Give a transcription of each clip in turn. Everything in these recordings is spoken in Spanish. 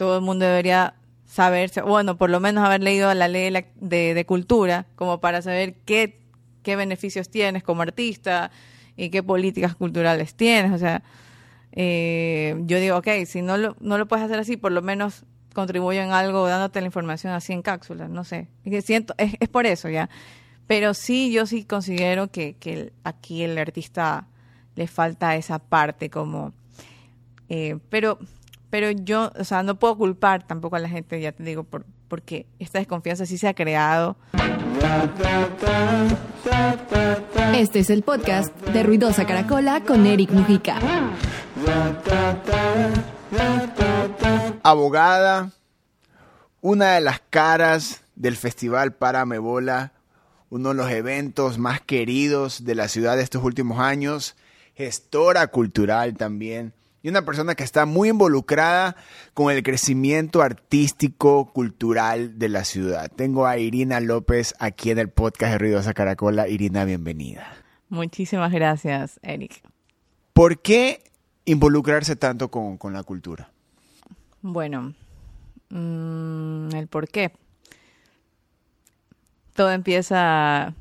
todo el mundo debería saberse, bueno, por lo menos haber leído la ley de, cultura, como para saber qué, beneficios tienes como artista y qué políticas culturales tienes. O sea, eh, yo digo, ok, si no lo, no lo puedes hacer así, por lo menos contribuyo en algo dándote la información así en cápsulas, no sé. Siento, es, por eso ya. Pero sí, yo sí considero que, que aquí el artista le falta esa parte como... Eh, pero pero yo, o sea, no puedo culpar tampoco a la gente, ya te digo, por, porque esta desconfianza sí se ha creado. Este es el podcast de Ruidosa Caracola con Eric Mujica. Abogada, una de las caras del Festival Paramebola, uno de los eventos más queridos de la ciudad de estos últimos años, gestora cultural también y una persona que está muy involucrada con el crecimiento artístico, cultural de la ciudad. Tengo a Irina López aquí en el podcast de Ruidosa Caracola. Irina, bienvenida. Muchísimas gracias, Eric. ¿Por qué involucrarse tanto con, la cultura? Bueno, mm, el por qué. Todo empieza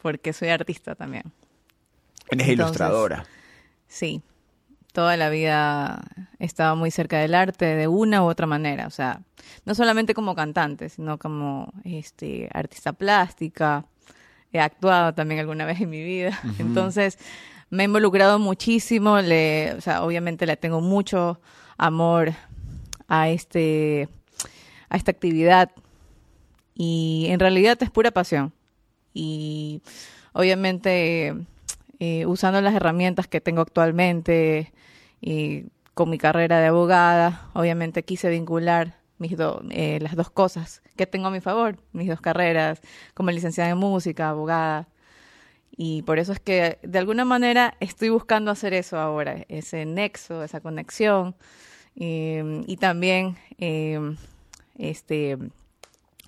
porque soy artista también. Eres ilustradora. Sí, toda la vida he estado muy cerca del arte de una u otra manera, o sea, no solamente como cantante, sino como este artista plástica, he actuado también alguna vez en mi vida, entonces me he involucrado muchísimo, le, o sea, obviamente le tengo mucho amor a este a esta actividad. Y en realidad es pura pasión. Y obviamente eh, usando las herramientas que tengo actualmente y con mi carrera de abogada, obviamente quise vincular mis eh, las dos cosas que tengo a mi favor, mis dos carreras, como licenciada en música, abogada. Y por eso es que de alguna manera estoy buscando hacer eso ahora, ese nexo, esa conexión. y también em, este,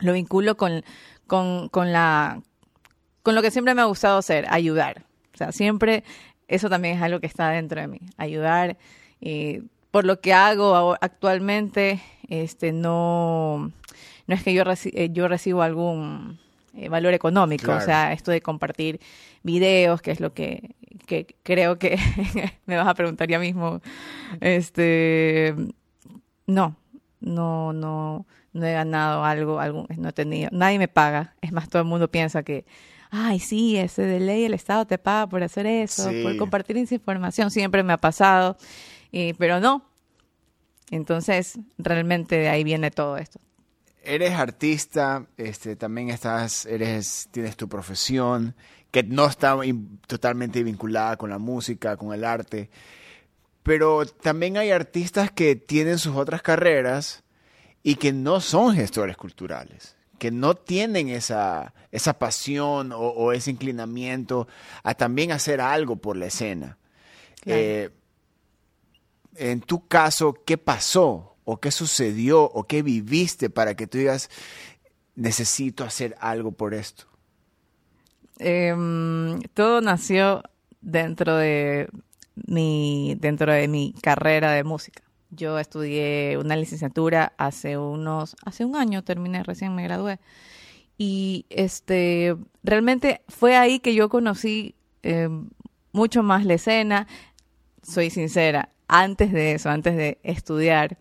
lo vinculo con, con, con, la, con lo que siempre me ha gustado hacer, ayudar. O sea, siempre eso también es algo que está dentro de mí, ayudar. Eh, por lo que hago actualmente, este, no, no es que yo, eh, yo recibo algún eh, valor económico, o sea, esto de compartir videos, que es lo que, que creo que me vas a preguntar ya mismo, este, no, no, no, no he ganado algo, algún, no he tenido, nadie me paga, es más, todo el mundo piensa que ay, sí, ese de ley el Estado te paga por hacer eso, por compartir esa información, siempre me ha pasado, pero no. Entonces, realmente de ahí viene todo esto. Eres artista, este, también estás, eres, tienes tu profesión, que no está totalmente vinculada con la música, con el arte, pero también hay artistas que tienen sus otras carreras y que no son gestores culturales que no tienen esa, esa pasión o, ese inclinamiento a también hacer algo por la escena. Eh, en tu caso, ¿qué pasó? ¿O qué sucedió? ¿O qué viviste para que tú digas, necesito hacer algo por esto? Em, todo nació dentro de mi, dentro de mi carrera de música. Yo estudié una licenciatura hace unos, hace un año terminé, recién me gradué. Y este, realmente fue ahí que yo conocí eh, mucho más la escena. Soy sincera, antes de eso, antes de estudiar,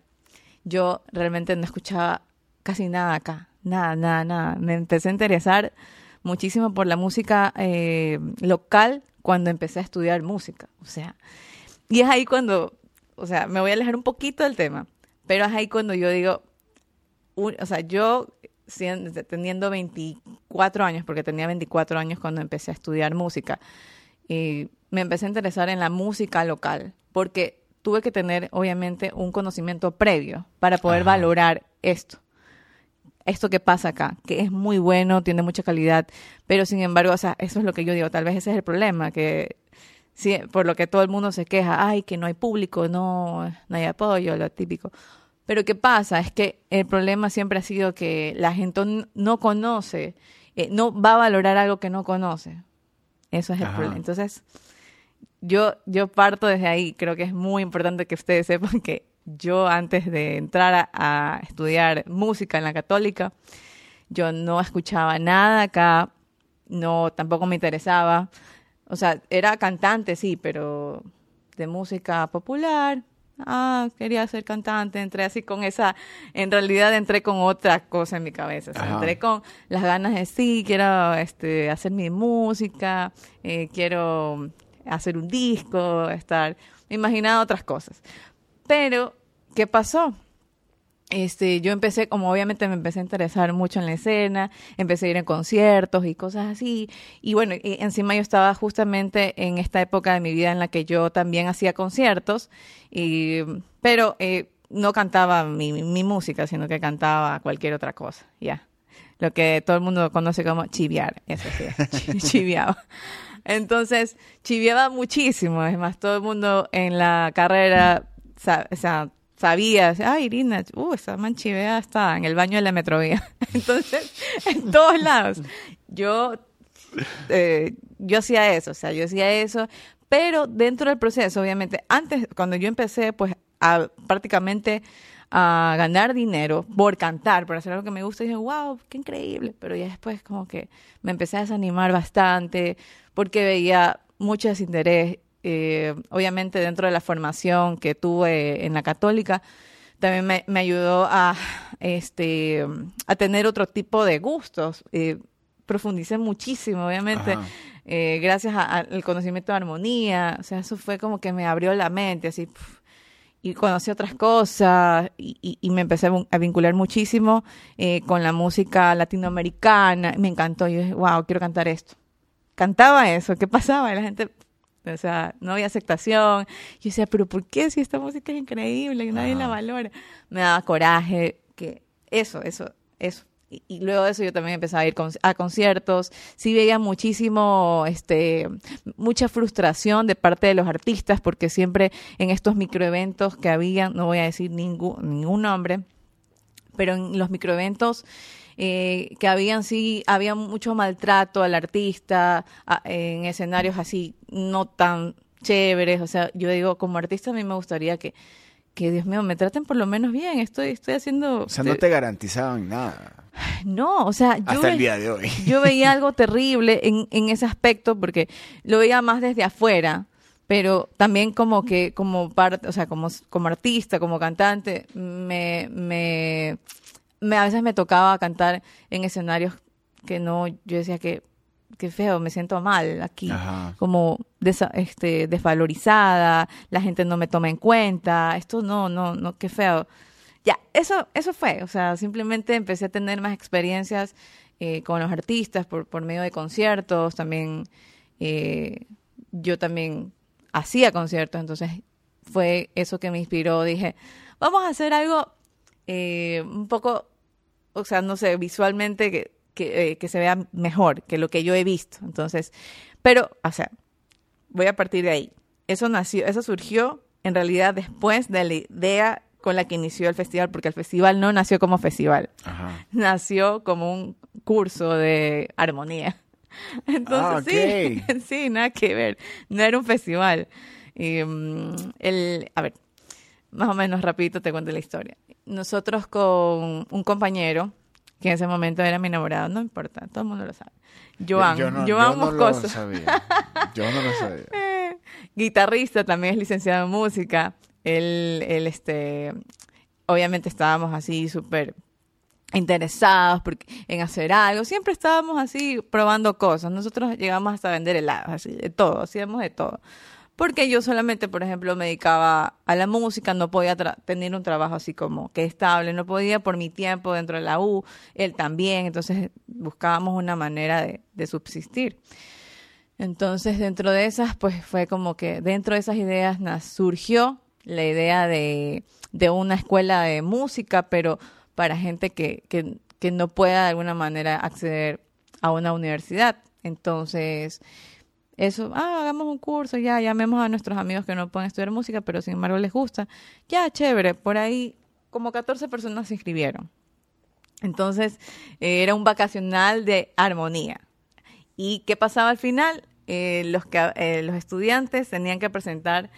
yo realmente no escuchaba casi nada acá, nada, nada, nada. Me empecé a interesar muchísimo por la música eh, local cuando empecé a estudiar música. O sea, y es ahí cuando o sea, me voy a alejar un poquito del tema, pero es ahí cuando yo digo, o sea, yo teniendo 24 años, porque tenía 24 años cuando empecé a estudiar música, y me empecé a interesar en la música local, porque tuve que tener, obviamente, un conocimiento previo para poder valorar esto. Esto que pasa acá, que es muy bueno, tiene mucha calidad, pero sin embargo, o sea, eso es lo que yo digo, tal vez ese es el problema, que Sí, por lo que todo el mundo se queja, ay, que no hay público, no, no hay apoyo, lo típico. Pero ¿qué pasa? Es que el problema siempre ha sido que la gente no conoce, eh, no va a valorar algo que no conoce. Eso es el problema. Entonces, yo, yo parto desde ahí. Creo que es muy importante que ustedes sepan que yo antes de entrar a, a estudiar música en la católica, yo no escuchaba nada acá, no, tampoco me interesaba. O sea, era cantante, sí, pero de música popular. Ah, quería ser cantante, entré así con esa, en realidad entré con otra cosa en mi cabeza, o sea, Ajá. entré con las ganas de sí, quiero este, hacer mi música, eh, quiero hacer un disco, estar, imaginaba otras cosas. Pero, ¿qué pasó? Este, yo empecé, como obviamente me empecé a interesar mucho en la escena, empecé a ir en conciertos y cosas así. Y bueno, y encima yo estaba justamente en esta época de mi vida en la que yo también hacía conciertos, y, pero eh, no cantaba mi, música, sino que cantaba cualquier otra cosa, ya. Lo que todo el mundo conoce como chiviar, eso sí, chi- chiviaba. Entonces, chiviaba muchísimo, es más, todo el mundo en la carrera, o sea, sabía, ay, Irina, uh, esa man chivea está en el baño de la metrovía. Entonces, en todos lados. Yo, eh, yo hacía eso, o sea, yo hacía eso, pero dentro del proceso, obviamente, antes, cuando yo empecé, pues, a prácticamente a ganar dinero por cantar, por hacer algo que me gusta, dije, wow, qué increíble. Pero ya después como que me empecé a desanimar bastante porque veía mucho desinterés. Eh, obviamente dentro de la formación que tuve en la católica, también me, me ayudó a, este, a tener otro tipo de gustos. Eh, profundicé muchísimo, obviamente, eh, gracias al conocimiento de armonía. O sea, eso fue como que me abrió la mente, así. y conocí otras cosas y, y- y me empecé a vin- a vincular muchísimo eh, con la música latinoamericana. Me encantó. Yo dije, wow, quiero cantar esto. Cantaba eso. ¿Qué pasaba? La gente, o sea, no había aceptación. Yo decía, pero ¿por qué si esta música es increíble y nadie la Ajá. valora? Me daba coraje que eso, eso, eso. Y, y luego de eso yo también empecé a ir con- a conciertos. Sí veía muchísimo, este, mucha frustración de parte de los artistas porque siempre en estos microeventos que había, no voy a decir ningún, ningún nombre, pero en los microeventos eh, que habían sí había mucho maltrato al artista a- en escenarios así no tan chéveres o sea yo digo como artista a mí me gustaría que que Dios mío me traten por lo menos bien estoy estoy haciendo O sea, no te garantizaban nada. no o sea yo Hasta el día de hoy. yo veía algo terrible en, en ese aspecto porque lo veía más desde afuera, pero también como que como parte, o sea, como, como artista, como cantante, me, me, me- a veces me tocaba cantar en escenarios que no, yo decía que qué feo, me siento mal aquí, Ajá. como desa- este, desvalorizada, la gente no me toma en cuenta, esto no, no, no, qué feo. Ya, eso, eso fue, o sea, simplemente empecé a tener más experiencias eh, con los artistas por, por medio de conciertos, también eh, yo también hacía conciertos, entonces fue eso que me inspiró, dije, vamos a hacer algo eh, un poco, o sea, no sé, visualmente que, que, eh, que se vea mejor que lo que yo he visto, entonces, pero, o sea, voy a partir de ahí. Eso nació, eso surgió en realidad después de la idea con la que inició el festival, porque el festival no nació como festival, Ajá. nació como un curso de armonía. Entonces, Ah, sí, sí, nada que ver. No era un festival. Y, mm, el, a ver, más o menos rapidito te cuento la historia. Nosotros con un compañero, que en ese momento era mi enamorado, no importa, todo el mundo lo sabe. Joan, yo no, Joan yo no lo sabía. Yo no lo sabía. eh, guitarrista, también es licenciado en música. Él, él, este, obviamente estábamos así súper interesados porque, en hacer algo. Siempre estábamos así probando cosas. Nosotros llegamos hasta vender helados, así, de todo, hacíamos de todo. Porque yo solamente, por ejemplo, me dedicaba a la música, no podía tener un trabajo así como que estable, no podía por mi tiempo dentro de la U, él también, entonces buscábamos una manera de, subsistir. Entonces, dentro de esas, pues fue como que dentro de esas ideas surgió la idea de, de una escuela de música, pero para gente que, que, que no pueda de alguna manera acceder a una universidad. Entonces, eso, ah, hagamos un curso, ya, llamemos a nuestros amigos que no pueden estudiar música, pero sin embargo les gusta. Ya, chévere, por ahí como 14 personas se inscribieron. Entonces, eh, era un vacacional de armonía. ¿Y qué pasaba al final? Eh, los, que, eh, los estudiantes tenían que presentar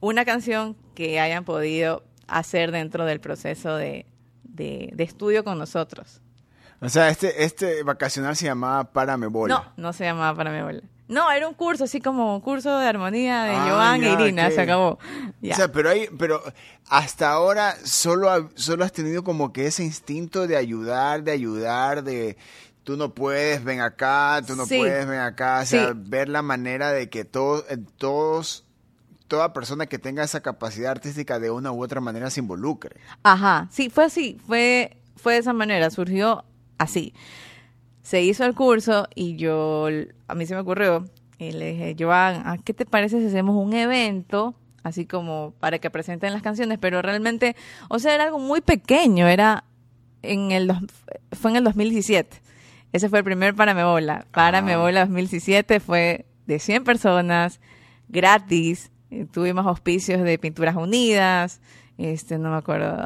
una canción que hayan podido hacer dentro del proceso de, de, de estudio con nosotros. O sea, este, este vacacional se llamaba Bola. No, no se llamaba Bola. No, era un curso así como un curso de armonía de Ah, Joan ya, e Irina, se acabó. Ya. O sea, pero hay, pero hasta ahora solo, solo has tenido como que ese instinto de ayudar, de ayudar, de tú no puedes, ven acá, tú no Sí. puedes, ven acá. O sea, Sí. ver la manera de que todos, todos, toda persona que tenga esa capacidad artística de una u otra manera se involucre. Ajá, sí, fue así, fue, fue de esa manera, surgió así. Se hizo el curso y yo, a mí se me ocurrió, y le dije, Joan, ¿a ¿qué te parece si hacemos un evento? Así como para que presenten las canciones, pero realmente, o sea, era algo muy pequeño, era en el, fue en el 2017. Ese fue el primer Párame Bola. Párame Ah. Bola 2017 fue de 100 personas, gratis. Eh, Tuvimos auspicios de Pinturas Unidas, este, no me acuerdo,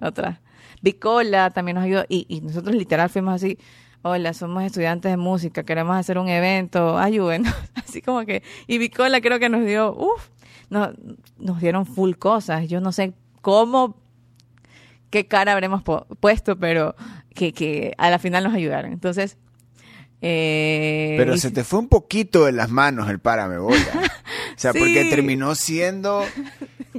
otra. Bicola también nos ayudó y, y nosotros literal fuimos así, hola, somos estudiantes de música, queremos hacer un evento, ayúdenos. Así como que, y Bicola creo que nos dio, uff, nos, nos dieron full cosas. Yo no sé cómo, qué cara habremos puesto, pero que, que a la final nos ayudaron. Entonces, eh, Pero y- se te fue un poquito de las manos el Párame Bola. O sea, Sí. porque terminó siendo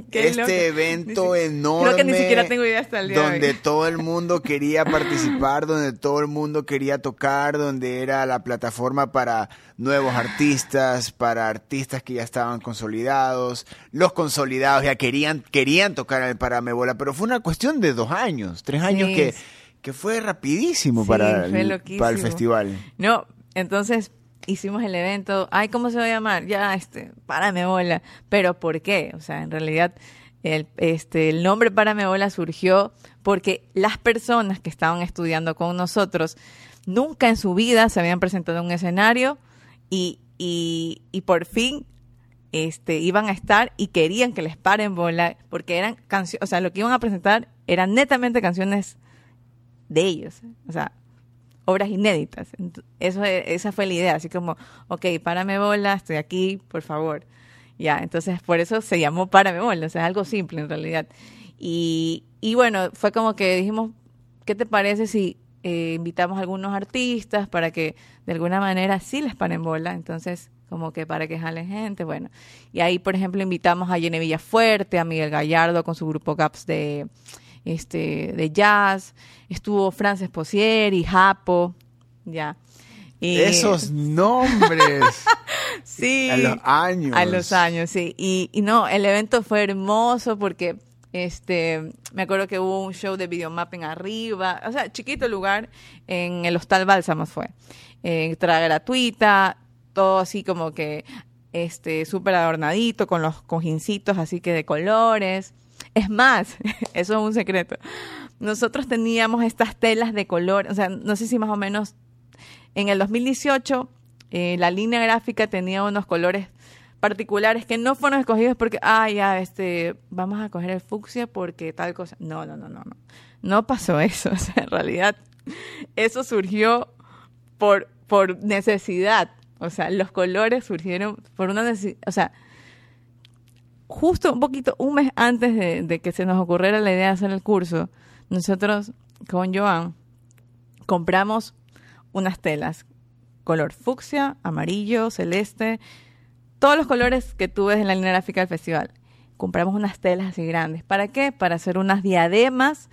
Qué este loco. evento enorme. Creo que ni siquiera tengo idea hasta el día de donde hoy. todo el mundo quería participar, donde todo el mundo quería tocar, donde era la plataforma para nuevos artistas, para artistas que ya estaban consolidados, los consolidados ya querían querían tocar el Paramebola, pero fue una cuestión de dos años, tres años Sí. que, que fue rapidísimo Sí, para, fue el, para el festival. No, entonces hicimos el evento. Ay, ¿cómo se va a llamar? Ya, este, párame bola. Pero ¿por qué? O sea, en realidad el, este, el nombre párame bola surgió porque las personas que estaban estudiando con nosotros nunca en su vida se habían presentado en un escenario y, y, y por fin este, iban a estar y querían que les paren bola porque eran canciones, o sea, lo que iban a presentar eran netamente canciones de ellos, o sea, obras inéditas. Eso, e- esa fue la idea, así como, ok, párame bola, estoy aquí, por favor. Ya, entonces por eso se llamó Párame bola, o sea, es algo simple en realidad. Y, y bueno, fue como que dijimos, ¿qué te parece si eh, invitamos a algunos artistas para que de alguna manera sí les paren bola? Entonces, como que para que jalen gente, bueno. Y ahí, por ejemplo, invitamos a Jenny Villafuerte, a Miguel Gallardo con su grupo Gaps de, este, de jazz, estuvo Frances y Japo, ya. Y- Esos nombres sí, a los años. a los años, sí. Y, y no, el evento fue hermoso porque este me acuerdo que hubo un show de videomapping arriba, o sea, chiquito lugar, en el Hostal Bálsamos fue. Entrada gratuita, todo así como que este súper adornadito, con los cojincitos así que de colores. Es más, eso es un secreto. Nosotros teníamos estas telas de color, o sea, no sé si más o menos en el 2018 eh, la línea gráfica tenía unos colores particulares que no fueron escogidos porque, ah, ya, este, vamos a coger el fucsia porque tal cosa. No, no, no, no, no. No pasó eso. O sea, en realidad, eso surgió por, por necesidad. O sea, los colores surgieron por una necesidad. O sea, justo un poquito, un mes antes de, que se nos ocurriera la idea de hacer el curso, nosotros con Joan compramos unas telas, color fucsia, amarillo, celeste, todos los colores que tú en la línea gráfica del festival. Compramos unas telas así grandes. ¿Para qué? Para hacer unas diademas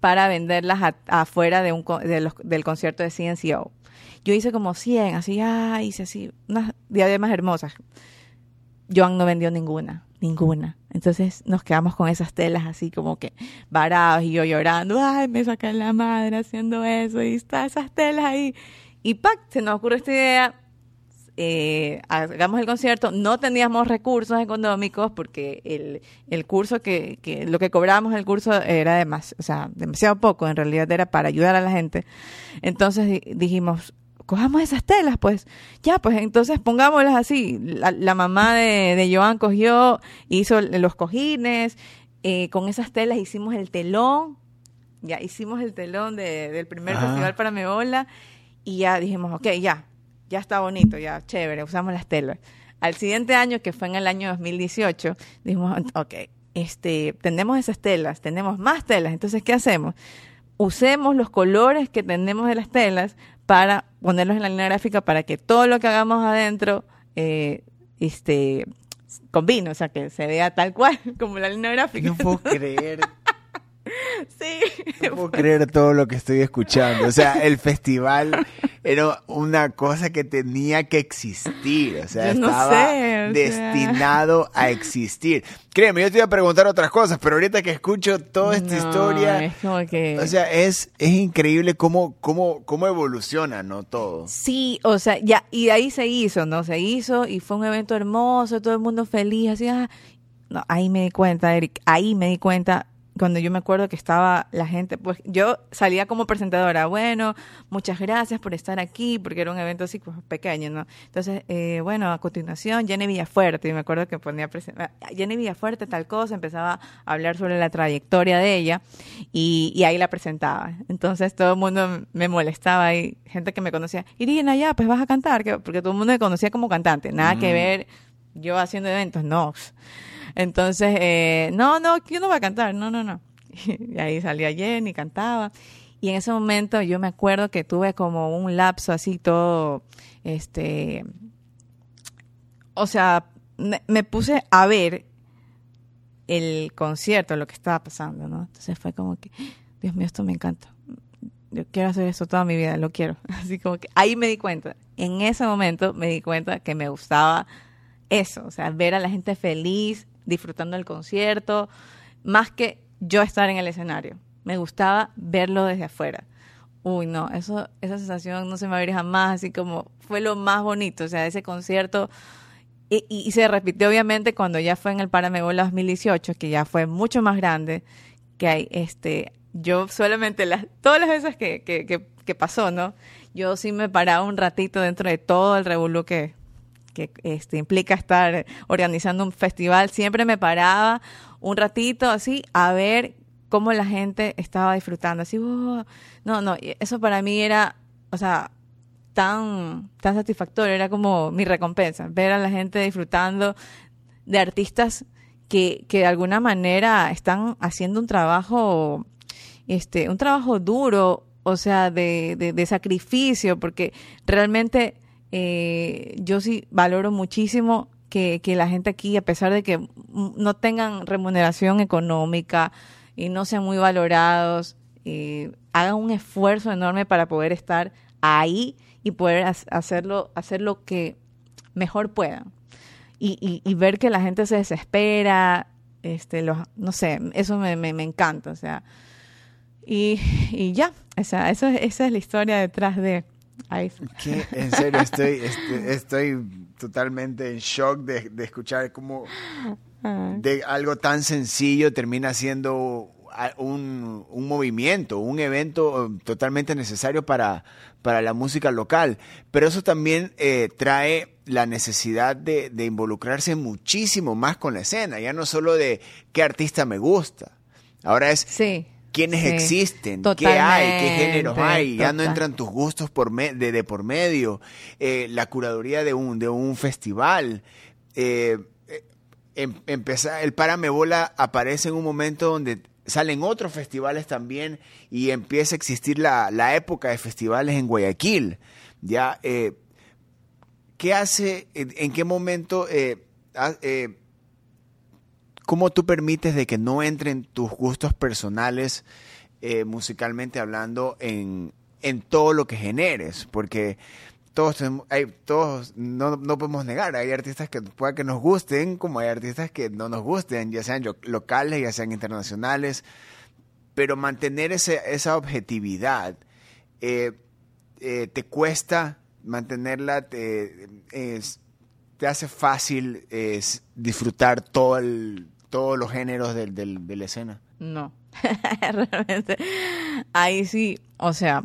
para venderlas a- afuera de un, de los- del concierto de CNCO. Yo hice como 100, así, ah, hice así, unas diademas hermosas. Joan no vendió ninguna, ninguna. Entonces nos quedamos con esas telas así como que varados y yo llorando, ay, me sacan la madre haciendo eso y está esas telas ahí. Y ¡pac! se nos ocurre esta idea, eh, hagamos el concierto, no teníamos recursos económicos porque el, el curso que, que, lo que cobrábamos el curso era demasiado, o sea, demasiado poco, en realidad era para ayudar a la gente. Entonces di- dijimos, cojamos esas telas, pues, ya, pues entonces pongámoslas así. La, la mamá de, de Joan cogió, hizo los cojines, eh, con esas telas hicimos el telón, ya hicimos el telón de- del primer Ajá. festival para Meola y ya dijimos, ok, ya, ya está bonito, ya, chévere, usamos las telas. Al siguiente año, que fue en el año 2018, dijimos, ok, este, tenemos esas telas, tenemos más telas, entonces, ¿qué hacemos? Usemos los colores que tenemos de las telas para ponerlos en la línea gráfica para que todo lo que hagamos adentro eh, este, combine, o sea, que se vea tal cual como la línea gráfica. No puedo creer Sí. No puedo creer todo lo que estoy escuchando. O sea, el festival era una cosa que tenía que existir. O sea, no estaba sé, o sea. destinado a existir. Créeme, yo te iba a preguntar otras cosas, pero ahorita que escucho toda esta No, historia, Es como que... o sea, es, es increíble cómo, cómo, cómo evoluciona, ¿no? Todo. Sí, o sea, ya, y ahí se hizo, ¿no? Se hizo y fue un evento hermoso, todo el mundo feliz, así, ah. No, ahí me di cuenta, Eric, ahí me di cuenta cuando yo me acuerdo que estaba la gente, pues yo salía como presentadora, bueno, muchas gracias por estar aquí, porque era un evento así pues, pequeño, ¿no? Entonces, eh, bueno, a continuación, Jenny Villafuerte, y me acuerdo que ponía, ah, Jenny Villafuerte, tal cosa, empezaba a hablar sobre la trayectoria de ella, y, y ahí la presentaba. Entonces todo el mundo me molestaba, y gente que me conocía, Irina, ya, pues vas a cantar, que- porque todo el mundo me conocía como cantante, nada que ver yo haciendo eventos, no. Entonces, eh, no, no, yo no voy a cantar, no, no, no. Y ahí salía Jenny, cantaba. Y en ese momento yo me acuerdo que tuve como un lapso así todo, este, o sea, me, me puse a ver el concierto, lo que estaba pasando, ¿no? Entonces fue como que, Dios mío, esto me encanta. Yo quiero hacer esto toda mi vida, lo quiero. Así como que ahí me di cuenta, en ese momento me di cuenta que me gustaba eso, o sea, ver a la gente feliz, disfrutando el concierto, más que yo estar en el escenario. Me gustaba verlo desde afuera. Uy, no, eso, esa sensación no se me va jamás, así como fue lo más bonito, o sea, ese concierto. Y, se repitió obviamente cuando ya fue en el Paramegola 2018, que ya fue mucho más grande, que hay, este, yo solamente las, todas las veces que, que, que, que pasó, ¿no? Yo sí me paraba un ratito dentro de todo el revolú que, que este, implica estar organizando un festival, siempre me paraba un ratito así a ver cómo la gente estaba disfrutando, así, "Oh". no, no, eso para mí era, o sea, tan, tan satisfactorio, era como mi recompensa, ver a la gente disfrutando de artistas que, que de alguna manera están haciendo un trabajo, este, un trabajo duro, o sea, de, de sacrificio, porque realmente eh, yo sí valoro muchísimo que, que la gente aquí, a pesar de que no tengan remuneración económica y no sean muy valorados, eh, hagan un esfuerzo enorme para poder estar ahí y poder ha- hacerlo, hacer lo que mejor puedan. Y, y, ver que la gente se desespera, este, los, no sé, eso me, me, encanta, o sea. Y, y ya, o sea, eso, es- esa es la historia detrás de... Ahí. En serio, estoy, este- estoy totalmente en shock de, de escuchar cómo de algo tan sencillo termina siendo un, un movimiento, un evento eh, totalmente necesario para, para la música local. Pero eso también eh, trae la necesidad de, de involucrarse muchísimo más con la escena, ya no solo de qué artista me gusta. Ahora es Sí. Quiénes sí. existen, qué hay, qué géneros hay, ya no entran tus gustos por me- de, de por medio, eh, la curaduría de un, de un festival. eh, eh, em- empezar, el Paramebola aparece en un momento donde salen otros festivales también y empieza a existir la, la época de festivales en Guayaquil. Ya, eh, ¿qué hace, en, en qué momento, eh, eh, cómo tú permites de que no entren tus gustos personales eh, musicalmente hablando en, en todo lo que generes? Porque todos, hay, todos no, no podemos negar, hay artistas que pueda que nos gusten, como hay artistas que no nos gusten, ya sean locales, ya sean internacionales, pero mantener ese, esa objetividad eh, eh, te cuesta mantenerla, te, te hace fácil disfrutar todo el, todos los géneros del, del- de la escena. No, realmente. Ahí sí, o sea,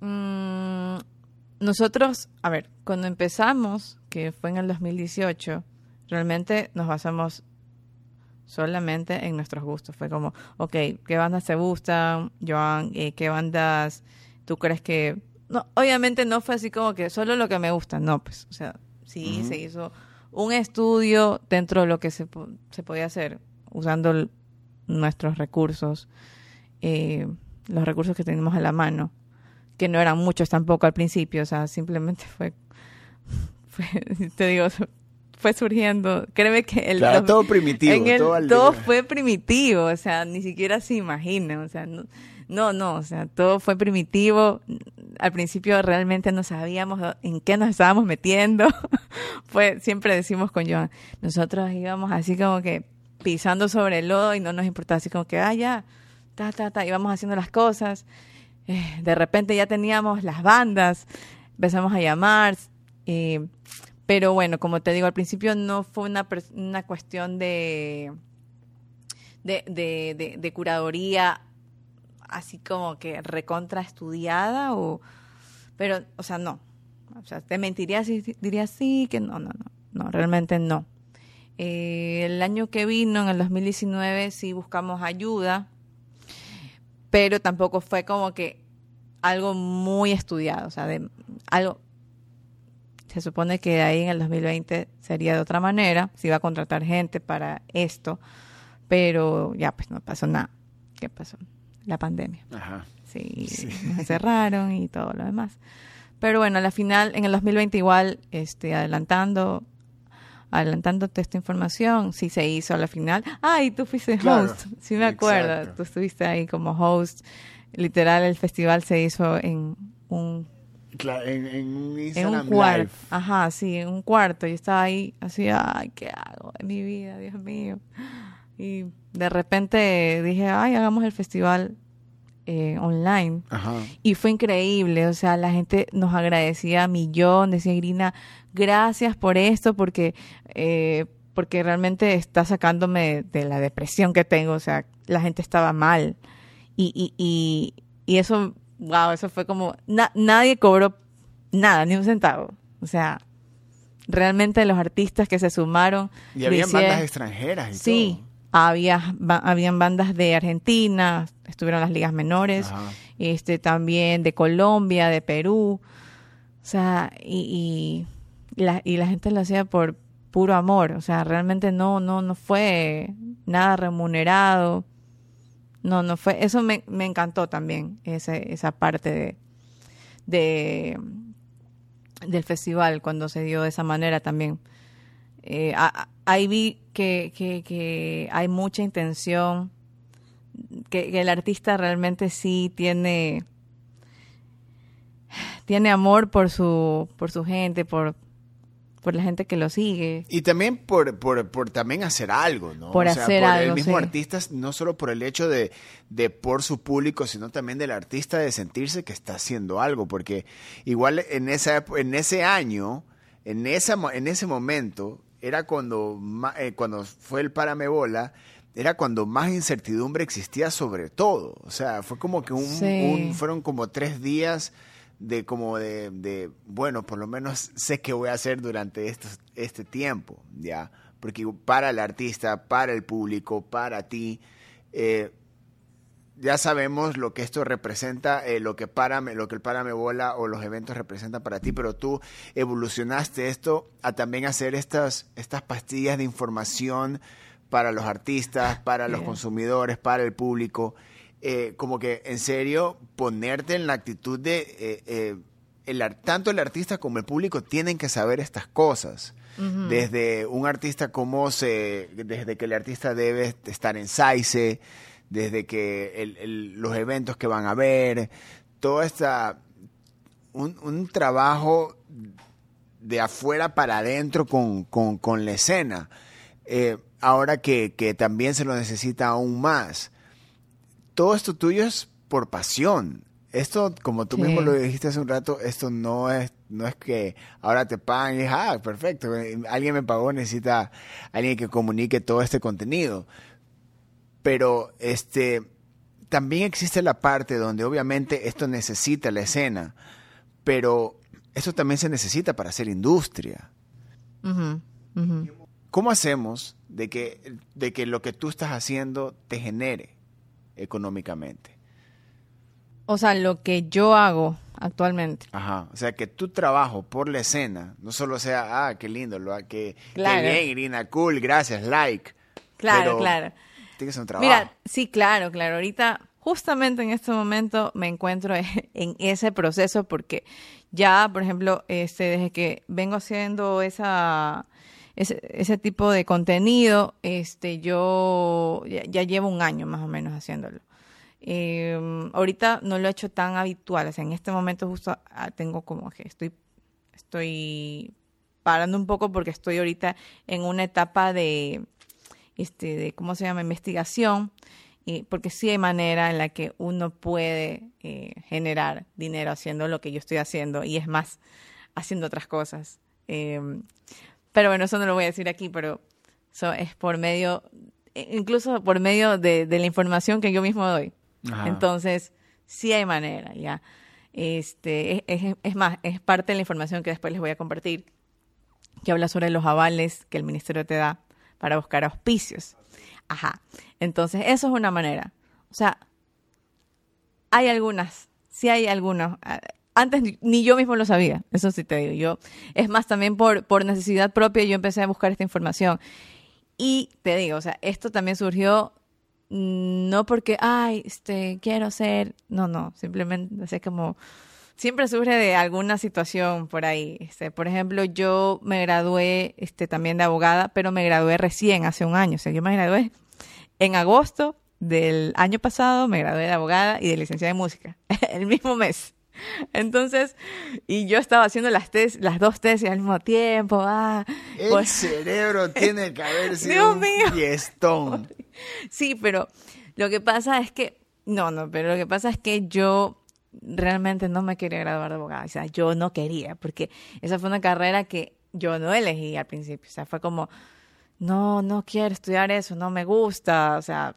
mm, nosotros, a ver, cuando empezamos, que fue en el 2018, realmente nos basamos solamente en nuestros gustos. Fue como, ok, ¿qué bandas te gustan, Joan? Eh, ¿Qué bandas tú crees que...? No, obviamente no fue así como que solo lo que me gusta, no, pues, o sea, sí se hizo un estudio dentro de lo que se, se podía hacer usando el- nuestros recursos, eh, los recursos que tenemos a la mano, que no eran muchos tampoco al principio, o sea, simplemente fue, fue te digo, fue surgiendo, créeme que el Claro, todo primitivo, el- todo al- todo fue primitivo, o sea, ni siquiera se imaginan, o sea, no, no, no, o sea, todo fue primitivo. Al principio realmente no sabíamos en qué nos estábamos metiendo. fue, siempre decimos con Joan, nosotros íbamos así como que pisando sobre el lodo y no nos importaba, así como que, ah, ya, ta, ta, ta, íbamos haciendo las cosas. Eh, de repente ya teníamos las bandas, empezamos a llamar, pero bueno, como te digo, al principio no fue una, una cuestión de, de, de, de, de curaduría así como que recontra estudiada o pero o sea no. O sea te mentiría si diría sí que no no no no realmente no. Eh, el año que vino en el 2019 sí buscamos ayuda pero tampoco fue como que algo muy estudiado o sea de algo se supone que ahí en el 2020 sería de otra manera se iba a contratar gente para esto pero ya pues no pasó nada. Qué pasó la pandemia Ajá. Sí, Sí. nos encerraron y todo lo demás. Pero bueno, a la final, en el 2020 igual, este, adelantando, adelantándote esta información, sí se hizo a la final. Ah, y tú fuiste Claro, host, sí me acuerdo, exacto. tú estuviste ahí como host. Literal, el festival se hizo en un, Claro, en, en un en cuarto. Ajá, sí, en un cuarto. Yo estaba ahí así, ay, ¿qué hago de mi vida, Dios mío? Y de repente dije, ay, hagamos el festival eh, online. Ajá. Y fue increíble, o sea, la gente nos agradecía a millón, decía Irina, gracias por esto, porque, eh, porque realmente está sacándome de la depresión que tengo, o sea, la gente estaba mal. Y, y, y, y eso, wow, eso fue como, na- nadie cobró nada, ni un centavo. O sea, realmente los artistas que se sumaron. Y había bandas extranjeras y Sí, todo. Había, ba- habían bandas de Argentina, estuvieron las ligas menores, Ajá. este también de Colombia, de Perú, o sea, y, y, la, y la gente lo hacía por puro amor, o sea, realmente no, no, no fue nada remunerado, no, no fue, eso me, me encantó también, ese, esa parte de, de del festival cuando se dio de esa manera también. Eh, a- ahí vi que, que, que hay mucha intención, que, que el artista realmente sí tiene tiene amor por su por su gente, por por la gente que lo sigue. Y también por, por, por también hacer algo, ¿no? Por hacer por algo, el mismo sí. artista, no solo por el hecho de, de por su público, sino también del artista de sentirse que está haciendo algo, porque igual en esa en ese año, en esa en ese momento era cuando eh, cuando fue el Párame Bola, era cuando más incertidumbre existía sobre todo, o sea, fue como que un, Sí. un- fueron como tres días de como de, de, bueno, por lo menos sé qué voy a hacer durante estos, este tiempo, ¿ya? Porque para el artista, para el público, para ti, eh, ya sabemos lo que esto representa, eh, lo que lo que el Párame Bola o los eventos representan para ti, pero tú evolucionaste esto a también hacer estas, estas pastillas de información para los artistas, para los Yeah. consumidores, para el público. Eh, como que en serio ponerte en la actitud de eh, eh, el, tanto el artista como el público tienen que saber estas cosas. Desde un artista cómo se, desde que el artista debe estar en SAICE, desde que el- el- los eventos que van a ver, todo esta un, un trabajo de afuera para adentro con, con- con la escena. Eh, ahora que, que también se lo necesita aún más. Todo esto tuyo es por pasión. Esto, como tú Sí. mismo lo dijiste hace un rato, esto no es, no es que ahora te pagan y es, ah, perfecto, eh, alguien me pagó, necesita alguien que comunique todo este contenido. Pero este también existe la parte donde obviamente esto necesita la escena, pero esto también se necesita para hacer industria. ¿Cómo hacemos de que, de que lo que tú estás haciendo te genere económicamente? O sea, lo que yo hago actualmente. Ajá. O sea, que tu trabajo por la escena no solo sea, ah, qué lindo, lo que, Claro. qué bien, Irina, cool, gracias, like. Claro, Pero claro. Tiene que ser un trabajo. Mira, sí, claro, claro. Ahorita, justamente en este momento, me encuentro en ese proceso porque ya, por ejemplo, este, desde que vengo haciendo ese, ese tipo de contenido, este, yo ya, llevo un año más o menos haciéndolo. Eh, ahorita no lo he hecho tan habitual, o sea, en este momento justo ah, tengo como que estoy, estoy parando un poco porque estoy ahorita en una etapa de, este, de ¿cómo se llama? Investigación, y porque sí hay manera en la que uno puede eh, generar dinero haciendo lo que yo estoy haciendo y es más, haciendo otras cosas. Eh, pero bueno, eso no lo voy a decir aquí, pero eso es por medio, e- incluso por medio de, de la información que yo mismo doy. Ajá. Entonces, sí hay manera, ya. Este, es, es- es más, es parte de la información que después les voy a compartir, que habla sobre los avales que el ministerio te da para buscar auspicios. Ajá. Entonces, eso es una manera. O sea, hay algunas, sí hay algunas. Ah, Antes ni- yo mismo lo sabía, eso sí te digo. Yo, es más, también por, por necesidad propia yo empecé a buscar esta información. Y te digo, o sea, esto también surgió no porque, ay, este, quiero ser, no, no, simplemente, sea, como, siempre surge de alguna situación por ahí. Este, por ejemplo, yo me gradué, este, también de abogada, pero me gradué recién, hace un año, o sea, yo me gradué en agosto del año pasado, me gradué de abogada y de licenciada en música, el mismo mes. Entonces, y yo estaba haciendo las tes, las dos tesis al mismo tiempo, ah, El pues- cerebro tiene que haber sido Dios un mío. fiestón. Sí, pero lo que pasa es que, no, no, pero lo que pasa es que yo realmente no me quería graduar de abogada, o sea, yo no quería, porque esa fue una carrera que yo no elegí al principio, o sea, fue como, no, no quiero estudiar eso, no me gusta, o sea,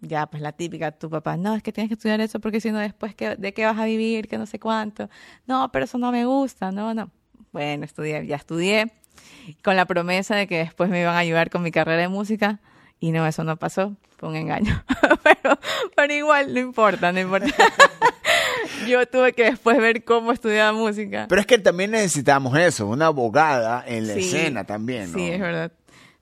ya, pues la típica, tu papá, no, es que tienes que estudiar eso porque si no después, ¿qué- ¿de qué vas a vivir? Que no sé cuánto. No, pero eso no me gusta, no, no. Bueno, estudié, ya estudié, con la promesa de que después me iban a ayudar con mi carrera de música, y no, eso no pasó, fue un engaño. pero, pero igual, no importa, no importa. Yo tuve que después ver cómo estudiaba música. Pero es que también necesitamos eso, una abogada en la Sí, escena también, ¿no? Sí, es verdad.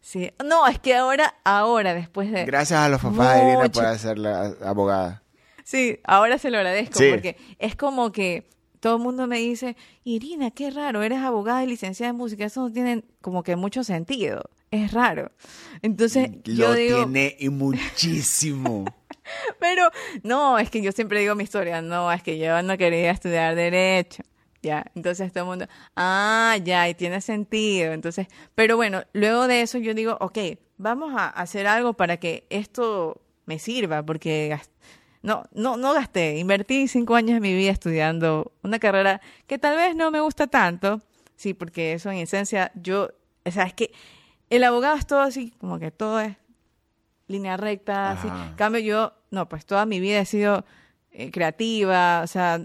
Sí. No, es que ahora, ahora, después de... Gracias a los papás de Irina por ser la abogada. Sí, ahora se lo agradezco Sí. porque es como que todo el mundo me dice, Irina, qué raro, eres abogada y licenciada en música, eso no tiene como que mucho sentido, es raro. Entonces yo Lo digo, tiene muchísimo. pero no, es que yo siempre digo mi historia, no, es que yo no quería estudiar derecho. Ya, entonces todo el mundo, ah, ya, y tiene sentido. Entonces, pero bueno, luego de eso yo digo, ok, vamos a hacer algo para que esto me sirva, porque no, no, no gasté, invertí cinco años de mi vida estudiando una carrera que tal vez no me gusta tanto, sí, porque eso en esencia, yo, o sea, es que el abogado es todo así, como que todo es línea recta, así. En cambio yo, no, pues toda mi vida he sido eh, creativa, o sea,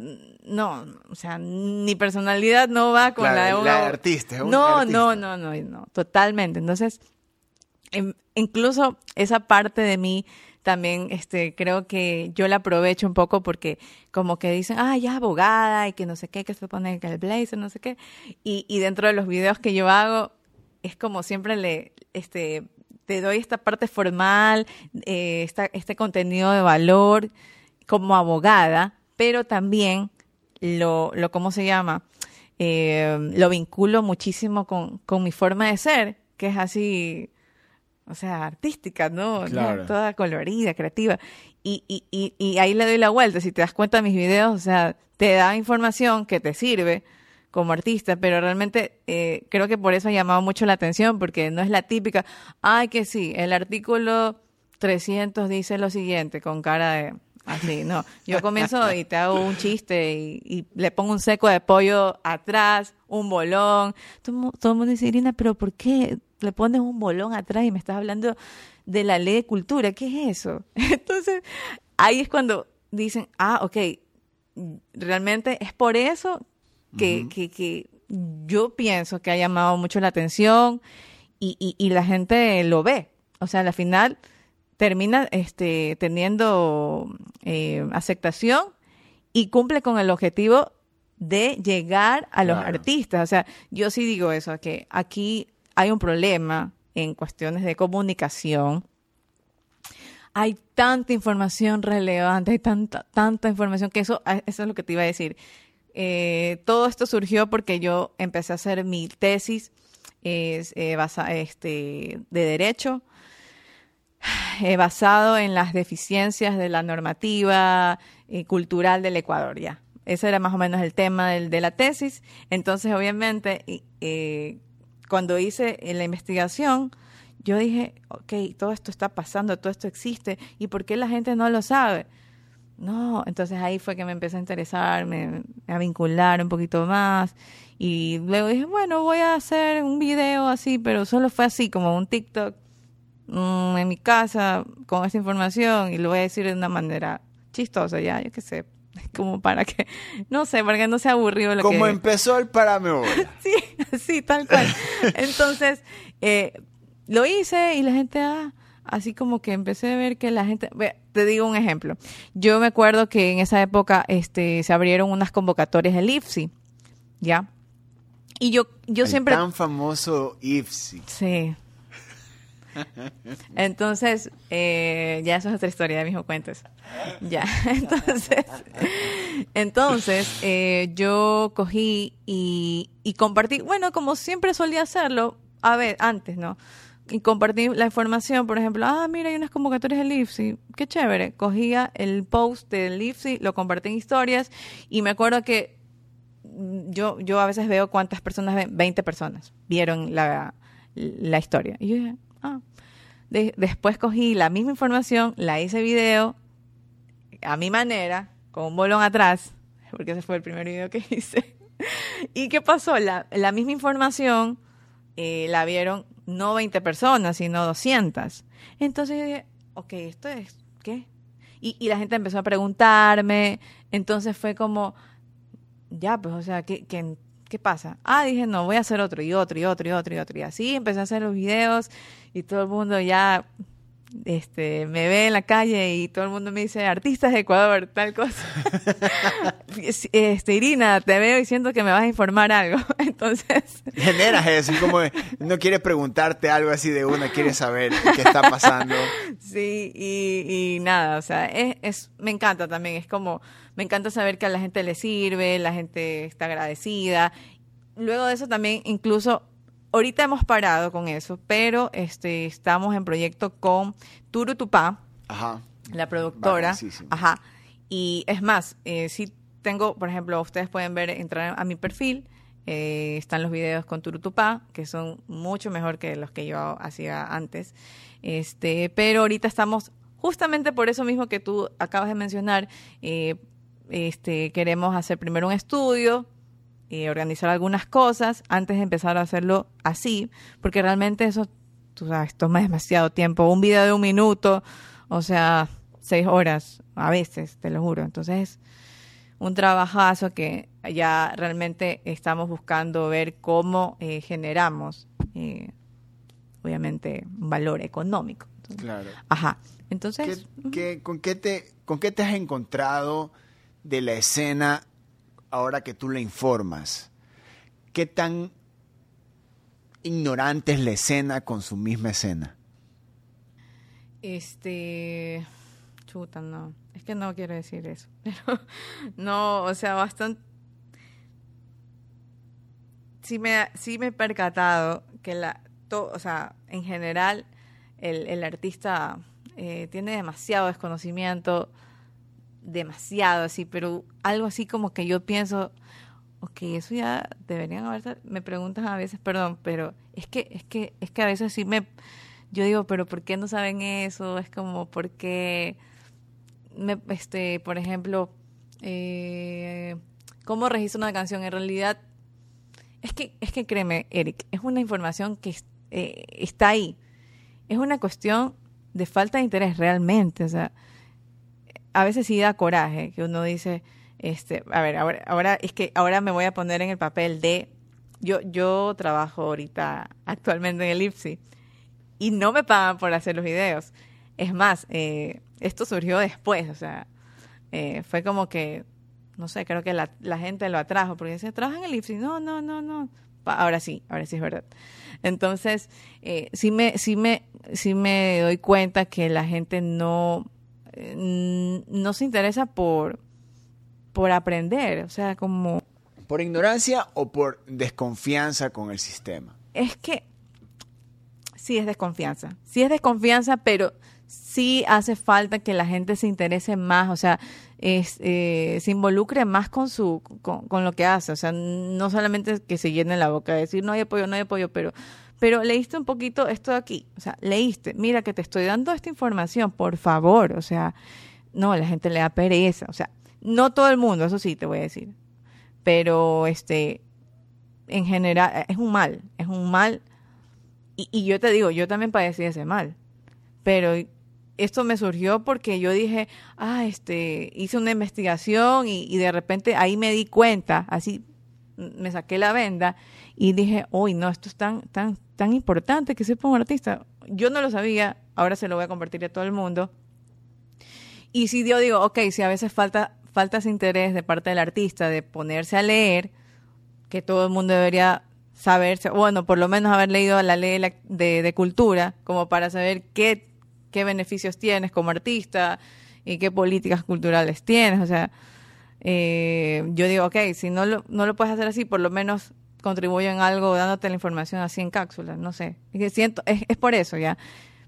no, o sea, mi personalidad no va con Claro, la de un la abo- artista, un No, artista. no, no, no, no, totalmente. Entonces, em, incluso esa parte de mí también este creo que yo la aprovecho un poco porque como que dicen, ah, ya es abogada y que no sé qué, que se pone el blazer, no sé qué. Y, y dentro de los videos que yo hago, es como siempre le, este, te doy esta parte formal, eh, esta- este contenido de valor como abogada, pero también lo, lo ¿cómo se llama? Eh, lo vinculo muchísimo con, con mi forma de ser, que es así, o sea, artística, ¿no? Claro. ¿no? Toda colorida, creativa. Y, y, y, y ahí le doy la vuelta. Si te das cuenta, mis videos, o sea, te da información que te sirve como artista, pero realmente eh, creo que por eso ha llamado mucho la atención, porque no es la típica, ay, que sí, el artículo 300 dice lo siguiente, con cara de... Así, no. Yo comienzo y te hago un chiste y, y le pongo un seco de pollo atrás, un bolón. Todo, todo el mundo dice, Irina, pero ¿por qué le pones un bolón atrás y me estás hablando de la ley de cultura? ¿Qué es eso? Entonces, ahí es cuando dicen, ah, ok, realmente es por eso que, que, que yo pienso que ha llamado mucho la atención y, y, y la gente lo ve. O sea, al final termina este, teniendo eh, aceptación y cumple con el objetivo de llegar a los Claro. artistas. O sea, yo sí digo eso, que aquí hay un problema en cuestiones de comunicación. Hay tanta información relevante, hay tanta, tanta información que eso, ah, eso es lo que te iba a decir. Eh, todo esto surgió porque yo empecé a hacer mi tesis es, eh, basa- este, de derecho eh, basado en las deficiencias de la normativa cultural del Ecuador, ya. Ese era más o menos el tema del- de la tesis. Entonces, obviamente, cuando hice la investigación, yo dije, ok, todo esto está pasando, todo esto existe, ¿y por qué la gente no lo sabe? No, entonces ahí fue que me empecé a interesar, me, a vincular un poquito más. Y luego dije, bueno, voy a hacer un video así, pero solo fue así, como un TikTok mm, en mi casa con esta información y lo voy a decir de una manera chistosa, ya, yo qué sé, como para que, no sé, para que no sea aburrido lo Como que... empezó el parame bola. Sí, sí, tal cual. Entonces, eh, lo hice y la gente, ah, así como que empecé a ver que la gente, te digo un ejemplo. Yo me acuerdo que en esa época este, se abrieron unas convocatorias del IFSI, ¿ya? Y yo, yo El siempre... tan famoso IFSI. Sí. Entonces, eh, ya eso es otra historia de mismo cuentos. Ya, entonces, entonces eh, yo cogí y, y compartí, bueno, como siempre solía hacerlo, a ver, antes, ¿no? Y compartí la información, por ejemplo, ah, mira, hay unas convocatorias del IFSI, qué chévere. Cogía el post del IFSI, lo compartí en historias y me acuerdo que mm, yo, yo a veces veo cuántas personas ven, 20 personas vieron la, la historia. Y yo dije, ah. De- después cogí la misma información, la hice video a mi manera, con un bolón atrás, porque ese fue el primer video que hice. ¿Y qué pasó? La, la misma información eh, la vieron no 20 personas, sino 200. Entonces yo dije, ok, ¿esto es qué? Y, y la gente empezó a preguntarme, entonces fue como, ya, pues, o sea, ¿qué, qué, qué pasa? Ah, dije, no, voy a hacer otro y otro y otro y otro y otro. Y así empecé a hacer los videos y todo el mundo ya este, me ve en la calle y todo el mundo me dice, artistas de Ecuador, tal cosa. este, Irina, te veo y siento que me vas a informar algo. Entonces, Generas eso, como no quieres preguntarte algo así de una, quieres saber qué está pasando. Sí, y, y nada, o sea, es, es, me encanta también, es como, me encanta saber que a la gente le sirve, la gente está agradecida. Luego de eso también, incluso, ahorita hemos parado con eso, pero este, estamos en proyecto con Turutupá, Ajá. la productora. Ajá. Y es más, eh, si tengo, por ejemplo, ustedes pueden ver, entrar a mi perfil, eh, están los videos con Turutupá, que son mucho mejor que los que yo hacía antes. Este, pero ahorita estamos, justamente por eso mismo que tú acabas de mencionar, eh, este, queremos hacer primero un estudio, eh, organizar algunas cosas antes de empezar a hacerlo así, porque realmente eso, tú sabes, toma demasiado tiempo. Un video de un minuto, o sea, seis horas a veces, te lo juro. Entonces, un trabajazo que ya realmente estamos buscando ver cómo eh, generamos, eh, obviamente, un valor económico. Entonces, Claro. Ajá. ¿Qué, Entonces, qué- con, qué te, ¿Con qué te has encontrado de la escena ahora que tú la informas? ¿Qué tan ignorante es la escena con su misma escena? Este. Chuta, no. Es que no quiero decir eso. Pero no, o sea, bastante. Sí me, sí me he percatado que la. o sea, en general, el, el artista eh, tiene demasiado desconocimiento. Demasiado así, pero algo así como que yo pienso. Ok, eso ya deberían haber. Me preguntan a veces, perdón, pero es que, es que, es que a veces sí me yo digo, pero ¿por qué no saben eso? Es como, ¿por qué, me, este, por ejemplo, eh, cómo registro una canción? En realidad, es que, es que créeme, Eric, es una información que eh, está ahí. Es una cuestión de falta de interés realmente. O sea, a veces sí da coraje que uno dice, este, a ver, ahora, ahora es que ahora me voy a poner en el papel de, yo, yo trabajo ahorita actualmente en el IPSI y no me pagan por hacer los videos. Es más, eh, esto surgió después, o sea, eh, fue como que no sé, creo que la, gente lo atrajo, porque dice, trabaja en el IFSI. No, no, no, no. Ahora sí, ahora sí es verdad. Entonces, eh, sí, me, sí, me, sí me doy cuenta que la gente no, no se interesa por, por aprender. O sea, como, ¿Por ignorancia o por desconfianza con el sistema? es que sí es desconfianza. Sí es desconfianza, pero sí hace falta que la gente se interese más, o sea, es, eh, se involucre más con su con, con lo que hace, o sea, no solamente que se llene la boca de decir no hay apoyo, no hay apoyo, pero pero leíste un poquito esto de aquí, o sea, leíste, mira que te estoy dando esta información, por favor, o sea, no, la gente le da pereza, o sea, no todo el mundo, eso sí te voy a decir, pero este en general es un mal, es un mal. Y, y yo te digo, yo también padecí ese mal. Pero esto me surgió porque yo dije, ah, este, hice una investigación y, y de repente ahí me di cuenta, así me saqué la venda y dije, uy, no, esto es tan, tan, tan importante que sepa un artista. Yo no lo sabía, ahora se lo voy a compartir a todo el mundo. Y si yo digo, ok, si a veces falta, falta ese interés de parte del artista de ponerse a leer, que todo el mundo debería saberse, bueno, por lo menos haber leído la ley de, de cultura, como para saber qué, qué beneficios tienes como artista y qué políticas culturales tienes. O sea, eh, yo digo, ok, si no lo, no lo puedes hacer así, por lo menos contribuyo en algo dándote la información así en cápsulas, no sé. Siento, es, es por eso ya.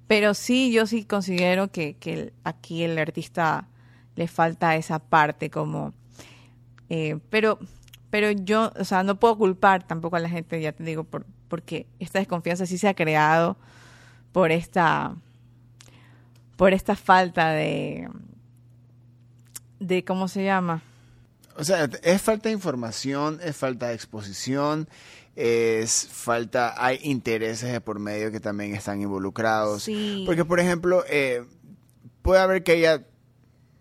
Pero sí, yo sí considero que, que aquí el artista le falta esa parte como... eh, pero pero yo, o sea, no puedo culpar tampoco a la gente, ya te digo, por, porque esta desconfianza sí se ha creado por esta, por esta falta de, de ¿cómo se llama? O sea, es falta de información, es falta de exposición, es falta, hay intereses de por medio que también están involucrados. Sí. Porque, por ejemplo, eh, puede haber que haya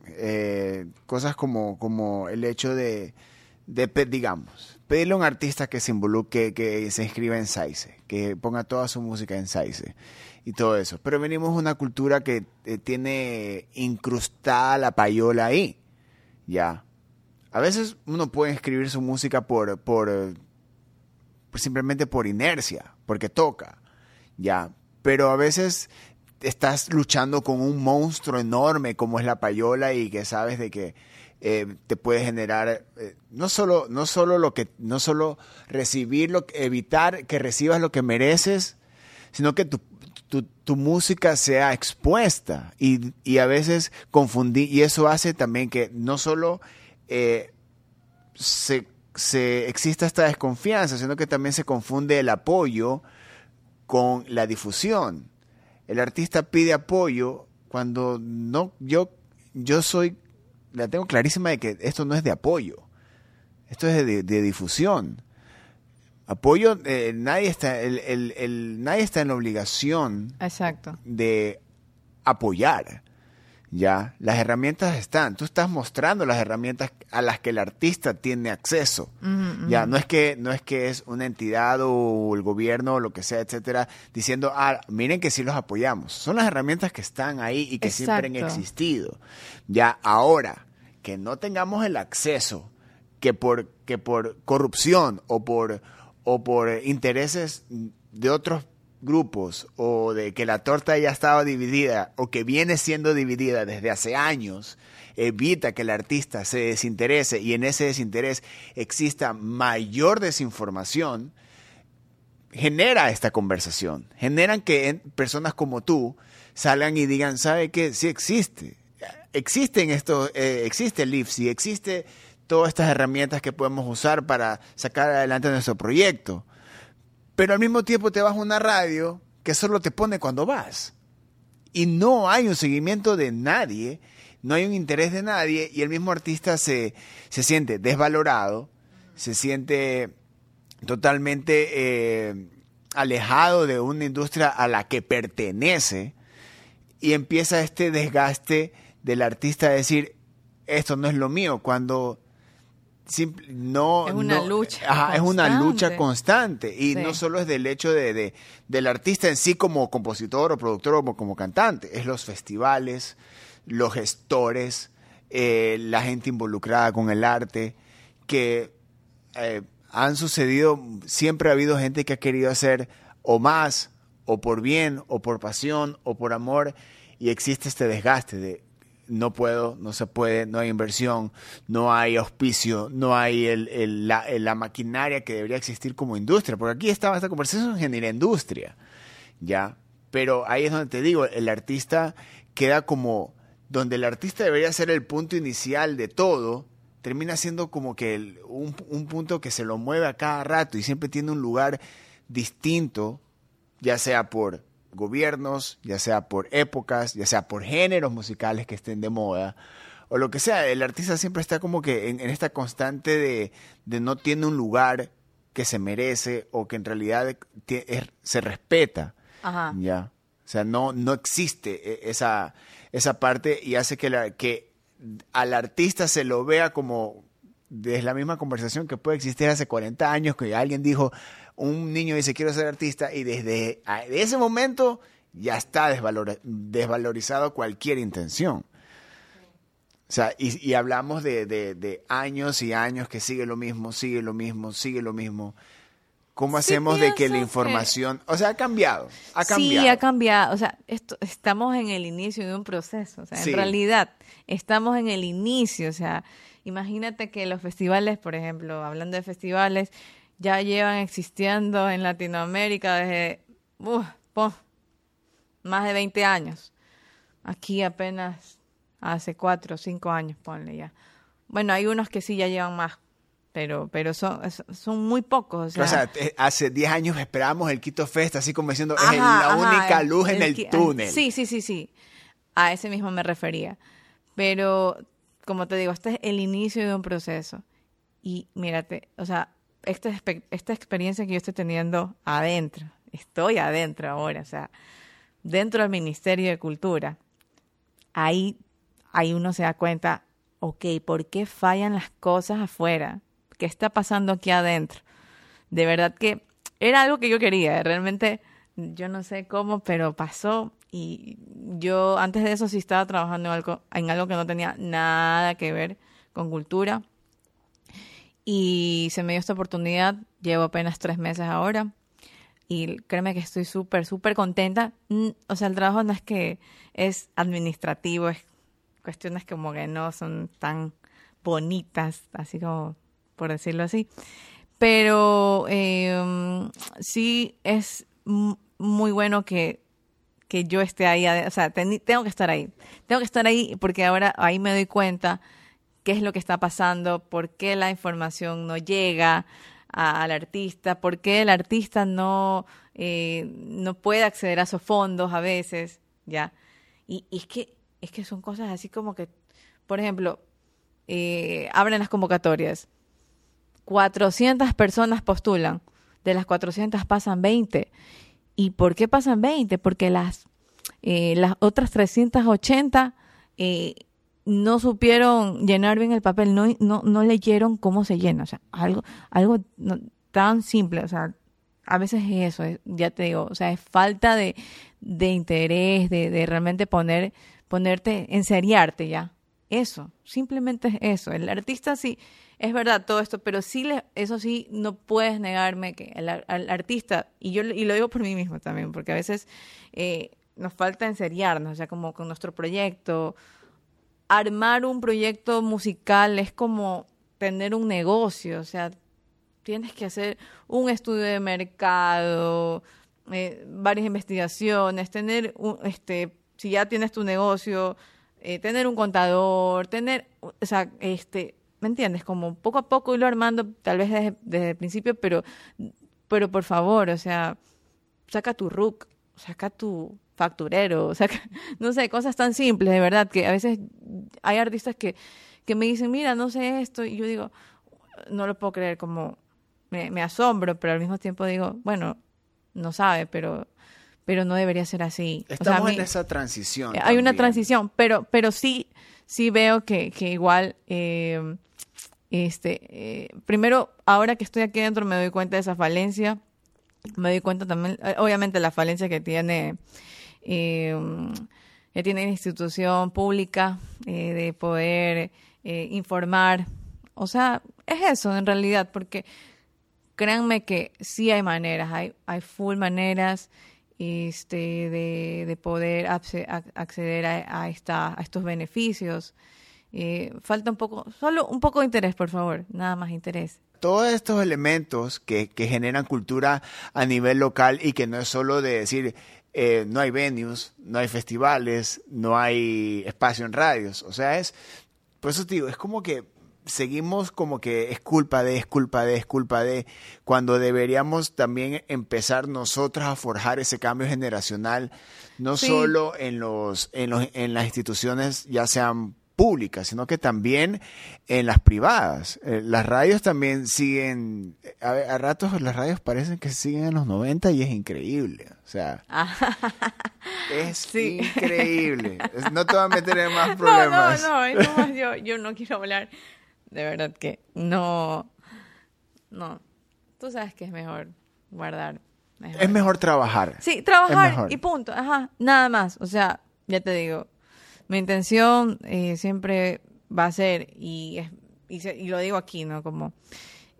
eh, cosas como, como el hecho de, de, digamos, pedirle a un artista que se involucre, que se inscriba en SAICE, que ponga toda su música en SAICE y todo eso. Pero venimos de una cultura que eh, tiene incrustada la payola ahí, ya. A veces uno puede escribir su música por, por, simplemente por inercia, porque toca, ya. Pero a veces estás luchando con un monstruo enorme como es la payola y que sabes de que eh, te puede generar eh, no solo no solo lo que no solo recibir lo que- evitar que recibas lo que mereces sino que tu, tu, tu música sea expuesta y, y a veces confundir y eso hace también que no solo eh, se, se exista esta desconfianza sino que también se confunde el apoyo con la difusión. El artista pide apoyo cuando no yo yo soy la tengo clarísima de que esto no es de apoyo esto es de, de difusión. Apoyo eh, nadie está el, el- el- nadie está en la obligación Exacto. de apoyar ya las herramientas están. Tú estás mostrando las herramientas a las que el artista tiene acceso. Ya no es que no es que es una entidad o el gobierno o lo que sea etcétera diciendo ah miren que sí los apoyamos son las herramientas que están ahí y que siempre han existido. Ya ahora que no tengamos el acceso que por que por corrupción o por o por intereses de otros grupos o de que la torta ya estaba dividida o que viene siendo dividida desde hace años evita que el artista se desinterese y en ese desinterés exista mayor desinformación genera esta conversación. Generan que personas como tú salgan y digan sabe que sí existe. Existen esto eh, existe el IFSI existe todas estas herramientas que podemos usar para sacar adelante nuestro proyecto pero al mismo tiempo te vas a una radio que solo te pone cuando vas. Y no hay un seguimiento de nadie, no hay un interés de nadie, y el mismo artista se, se siente desvalorado, se siente totalmente eh, alejado de una industria a la que pertenece, y empieza este desgaste del artista a decir, esto no es lo mío, cuando simple- no Es una no- lucha ajá, es una lucha constante. y Sí. no solo es del hecho de, de- del artista en sí como compositor o productor o como, como cantante es los festivales los gestores eh, la gente involucrada con el arte, que eh, han sucedido, siempre ha habido gente que ha querido hacer o más, o por bien, o por pasión, o por amor, y existe este desgaste de no puedo, no se puede, no hay inversión, no hay auspicio, no hay el, la, maquinaria que debería existir como industria, porque aquí estaba esta conversación genera industria, ¿ya? Pero ahí es donde te digo, el artista queda como, donde el artista debería ser el punto inicial de todo, termina siendo como que un, un punto que se lo mueve a cada rato y siempre tiene un lugar distinto, ya sea por gobiernos, ya sea por épocas, ya sea por géneros musicales que estén de moda, o lo que sea. El artista siempre está como que en, esta constante de, de, no tiene un lugar que se merece o que en realidad se respeta. Ya. O sea, no, no existe e, esa, esa parte y hace que, la, que al artista se lo vea como desde la misma conversación que puede existir hace 40 años, que alguien dijo, un niño dice quiero ser artista y desde ese momento ya está desvalorizado cualquier intención. O sea, y, hablamos de, años y años que sigue lo mismo, sigue lo mismo, sigue lo mismo. ¿Cómo hacemos de que la información, o sea, ha cambiado, ha cambiado? Sí, ha cambiado. O sea, esto, estamos en el inicio de un proceso. O sea, en realidad, estamos en el inicio. O sea, imagínate que los festivales, por ejemplo, hablando de festivales, ya llevan existiendo en Latinoamérica desde más de 20 años. Aquí apenas hace 4 o 5 años, ponle ya. Bueno, hay unos que sí ya llevan más, pero, pero son, son muy pocos. O sea, hace 10 años esperábamos el Quito Fest, así como diciendo, es la única luz en el, túnel. Sí, sí, sí, sí. A ese mismo me refería. Pero, como te digo, este es el inicio de un proceso. Y mírate, o sea, esta, esta experiencia que yo estoy teniendo adentro, estoy adentro ahora, o sea, dentro del Ministerio de Cultura, ahí, ahí uno se da cuenta, ok, ¿por qué fallan las cosas afuera? ¿Qué está pasando aquí adentro? De verdad que era algo que yo quería, realmente yo no sé cómo, pero pasó y yo antes de eso sí estaba trabajando en algo, en algo que no tenía nada que ver con cultura y se me dio esta oportunidad, llevo apenas tres meses ahora y créeme que estoy súper, súper contenta. Mm, o sea, el trabajo no es que es administrativo, es cuestiones como que no son tan bonitas, así como por decirlo así. Pero em, sí es muy bueno que, que yo esté ahí, o sea, tengo que estar ahí. Tengo que estar ahí porque ahora ahí me doy cuenta qué es lo que está pasando, por qué la información no llega al artista, por qué el artista no, eh, no puede acceder a esos fondos a veces, ¿ya? Y, es, que, es que son cosas así como que, por ejemplo, eh, abren las convocatorias, 400 personas postulan, de las 400 pasan 20. ¿Y por qué pasan 20? Porque las, eh, las otras 380 eh, no supieron llenar bien el papel, no, no, no leyeron cómo se llena, o sea, algo, algo tan simple, o sea, a veces es eso, ya te digo, o sea, es falta de, de interés, de, de, realmente poner, ponerte, enseriarte ya. Eso, simplemente es eso. El artista sí, es verdad todo esto, pero sí, le, eso sí, no puedes negarme que el, artista, y yo y lo digo por mí mismo también, porque a veces eh, nos falta enseriarnos, sea, como con nuestro proyecto, armar un proyecto musical es como tener un negocio, o sea, tienes que hacer un estudio de mercado, eh, varias investigaciones, tener un, este, si ya tienes tu negocio, eh, tener un contador, tener, o sea, este, ¿me entiendes? Como poco a poco irlo armando, tal vez desde, el principio, pero, pero por favor, o sea, saca tu RUC, saca tu, facturero, o sea, no sé, cosas tan simples, de verdad, que a veces hay artistas que, que me dicen, mira, no sé esto, y yo digo, no lo puedo creer, como me, asombro, pero al mismo tiempo digo, bueno, no sabe, pero pero no debería ser así. Estamos en esa transición. Hay una transición, pero pero sí sí veo que, que igual eh, este eh, primero ahora que estoy aquí dentro me doy cuenta de esa falencia, me doy cuenta también, eh, obviamente la falencia que tiene eh, ya tienen institución pública eh, de poder eh, informar. O sea, es eso en realidad, porque créanme que sí hay maneras, hay, hay full maneras este, de, de poder acceder a, esta, a estos beneficios. Eh, falta un poco, solo un poco de interés, por favor, nada más interés. Todos estos elementos que, que generan cultura a nivel local y que no es solo de decir, eh, no hay venues, no hay festivales, no hay espacio en radios. O sea, es, por eso te digo, es como que seguimos como que es culpa de, es culpa de, es culpa de, cuando deberíamos también empezar nosotros a forjar ese cambio generacional, no solo en, los, en, los, en las instituciones, ya sean públicas, sino que también en las privadas. Eh, las radios también siguen, a, ratos las radios parecen que siguen en los 90 y es increíble. O sea, es increíble. No te voy a meter en más problemas. No, no, no, yo, yo no quiero hablar. De verdad que no, no. Tú sabes que es mejor guardar. Es mejor trabajar. Sí, trabajar y punto. Ajá, nada más. O sea, ya te digo, mi intención eh, siempre va a ser, y, y, lo digo aquí, ¿no? Como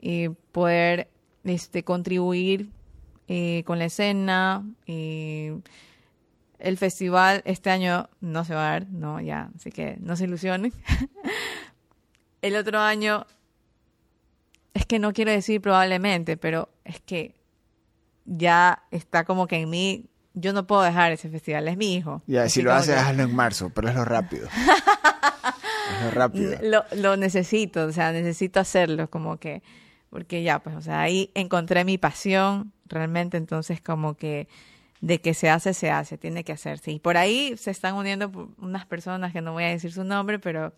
eh, poder este, contribuir eh, con la escena. el festival este año no se va a dar, no, ya, así que no se ilusionen. el otro año, es que no quiero decir probablemente, pero es que ya está como que en mí yo no puedo dejar ese festival, es mi hijo. Ya, si lo haces, hazlo en marzo, pero es lo rápido. rápido. Lo, lo, necesito, o sea, necesito hacerlo, como que, porque ya, pues, o sea, ahí encontré mi pasión, realmente, entonces como que de que se hace, se hace, tiene que hacerse. Y por ahí se están uniendo unas personas que no voy a decir su nombre, pero,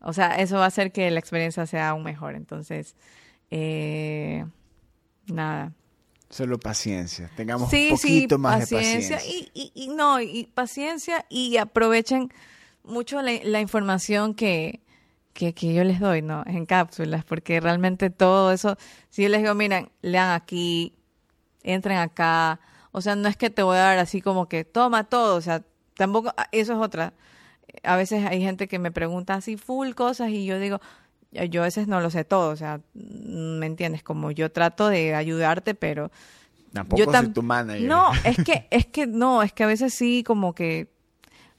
o sea, eso va a hacer que la experiencia sea aún mejor. Entonces, eh, nada, Solo paciencia, tengamos un poquito más de paciencia. Y, y, y, no, y paciencia y aprovechen mucho la, información que, que, que, yo les doy, ¿no? En cápsulas, porque realmente todo eso, si yo les digo, miren, lean aquí, entren acá, o sea, no es que te voy a dar así como que toma todo, o sea, tampoco, ah, eso es otra. A veces hay gente que me pregunta así full cosas y yo digo, yo a veces no lo sé todo, o sea, ¿me entiendes? Como yo trato de ayudarte, pero... Tampoco yo soy tu manager. No, es que, es que no, es que a veces sí como que,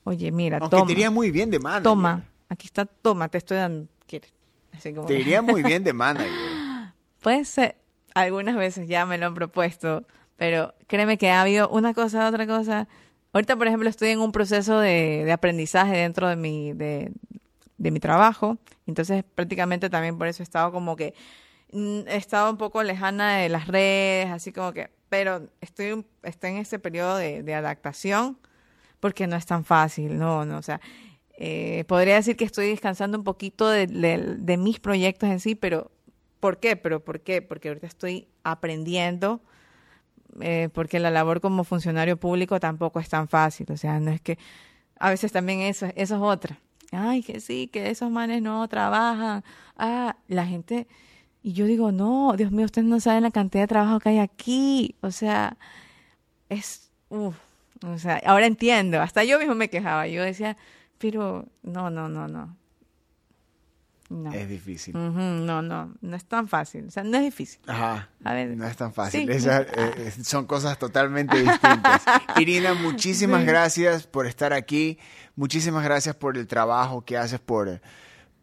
oye, mira, Aunque toma. te iría muy bien de manager. Toma, aquí está, toma, te estoy dando, ¿quieres? Así como... Te iría muy bien de manager. Puede ser, algunas veces ya me lo han propuesto, pero créeme que ha habido una cosa, otra cosa. Ahorita, por ejemplo, estoy en un proceso de, de aprendizaje dentro de mi, de, de mi trabajo. Entonces, prácticamente también por eso he estado como que mm, he estado un poco lejana de las redes, así como que, pero estoy, en este periodo de, adaptación porque no es tan fácil, no, no, o sea, eh, podría decir que estoy descansando un poquito de, de, mis proyectos en sí, pero ¿por qué? Pero ¿por qué? Porque ahorita estoy aprendiendo, eh, porque la labor como funcionario público tampoco es tan fácil, o sea, no es que a veces también eso, eso es otra ay, que sí, que esos manes no trabajan. Ah, la gente, y yo digo, no, Dios mío, ustedes no saben la cantidad de trabajo que hay aquí. O sea, es, uff, o sea, ahora entiendo, hasta yo mismo me quejaba, yo decía, pero no, no, no, no. No. Es difícil. no, no, no es tan fácil. O sea, no es difícil. Ajá. A ver. No es tan fácil. Eh, eh, son cosas totalmente distintas. Irina, muchísimas gracias por estar aquí. Muchísimas gracias por el trabajo que haces por,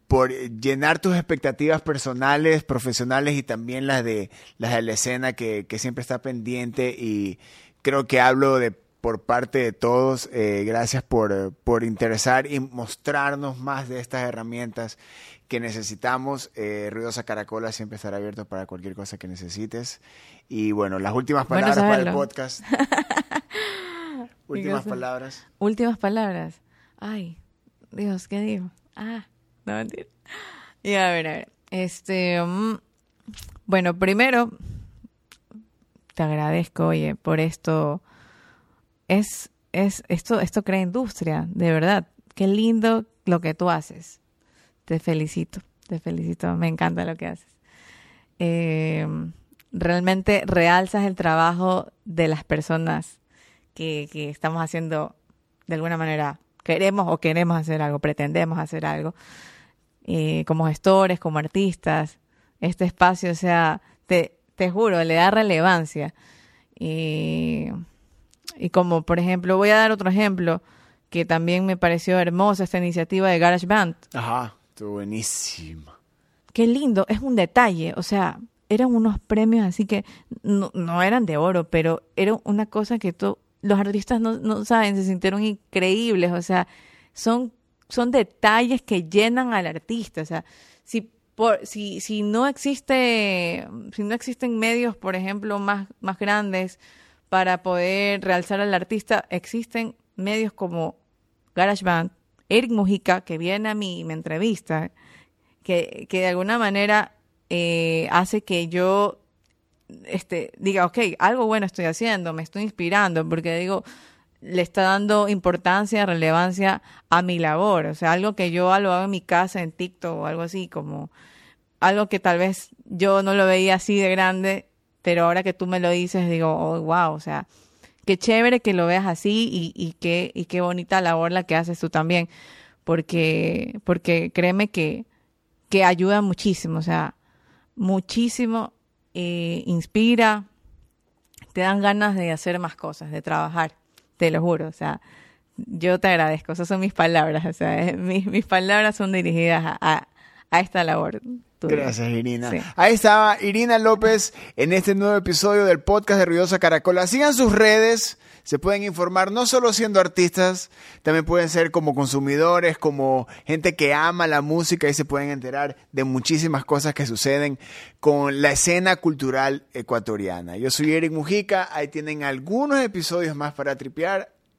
por llenar tus expectativas personales, profesionales y también las de, las de la escena que, que siempre está pendiente y creo que hablo de por parte de todos. Eh, gracias por, por interesar y mostrarnos más de estas herramientas que necesitamos. Eh, Ruidosa Caracola siempre estará abierto para cualquier cosa que necesites. Y bueno, las últimas palabras para el podcast. últimas palabras. Últimas palabras. Ay, Dios, ¿qué digo? Ah, no mentira. Y a ver, a ver. Este, mm, bueno, primero, te agradezco, oye, por esto. Es, es, esto, esto crea industria, de verdad. Qué lindo lo que tú haces te felicito, te felicito, me encanta lo que haces. Eh, realmente realzas el trabajo de las personas que, estamos haciendo de alguna manera queremos o queremos hacer algo, pretendemos hacer algo, eh, como gestores, como artistas, este espacio, o sea, te, te juro, le da relevancia. Y, y como, por ejemplo, voy a dar otro ejemplo que también me pareció hermosa esta iniciativa de Garage Band. Ajá, estuvo buenísima. Qué lindo, es un detalle, o sea, eran unos premios así que no, no eran de oro, pero era una cosa que to- los artistas no, no saben, se sintieron increíbles, o sea, son, son detalles que llenan al artista, o sea, si por, si, si no existe, si no existen medios, por ejemplo, más, más grandes para poder realzar al artista, existen medios como GarageBand, Eric Mujica, que viene a mí y me entrevista, que, que de alguna manera eh, hace que yo este, diga, ok, algo bueno estoy haciendo, me estoy inspirando, porque digo, le está dando importancia, relevancia a mi labor, o sea, algo que yo lo hago en mi casa, en TikTok o algo así, como algo que tal vez yo no lo veía así de grande, pero ahora que tú me lo dices, digo, oh, wow, o sea, qué chévere que lo veas así y, qué, y qué bonita labor la que haces tú también, porque, porque créeme que, que ayuda muchísimo, o sea, muchísimo, eh, inspira, te dan ganas de hacer más cosas, de trabajar, te lo juro, o sea, yo te agradezco, esas son mis palabras, o sea, mis, mis palabras son dirigidas a, a esta labor. Gracias, Irina. Sí. Ahí estaba Irina López en este nuevo episodio del podcast de Ruidosa Caracola. Sigan sus redes, se pueden informar no solo siendo artistas, también pueden ser como consumidores, como gente que ama la música y se pueden enterar de muchísimas cosas que suceden con la escena cultural ecuatoriana. Yo soy Eric Mujica, ahí tienen algunos episodios más para tripear.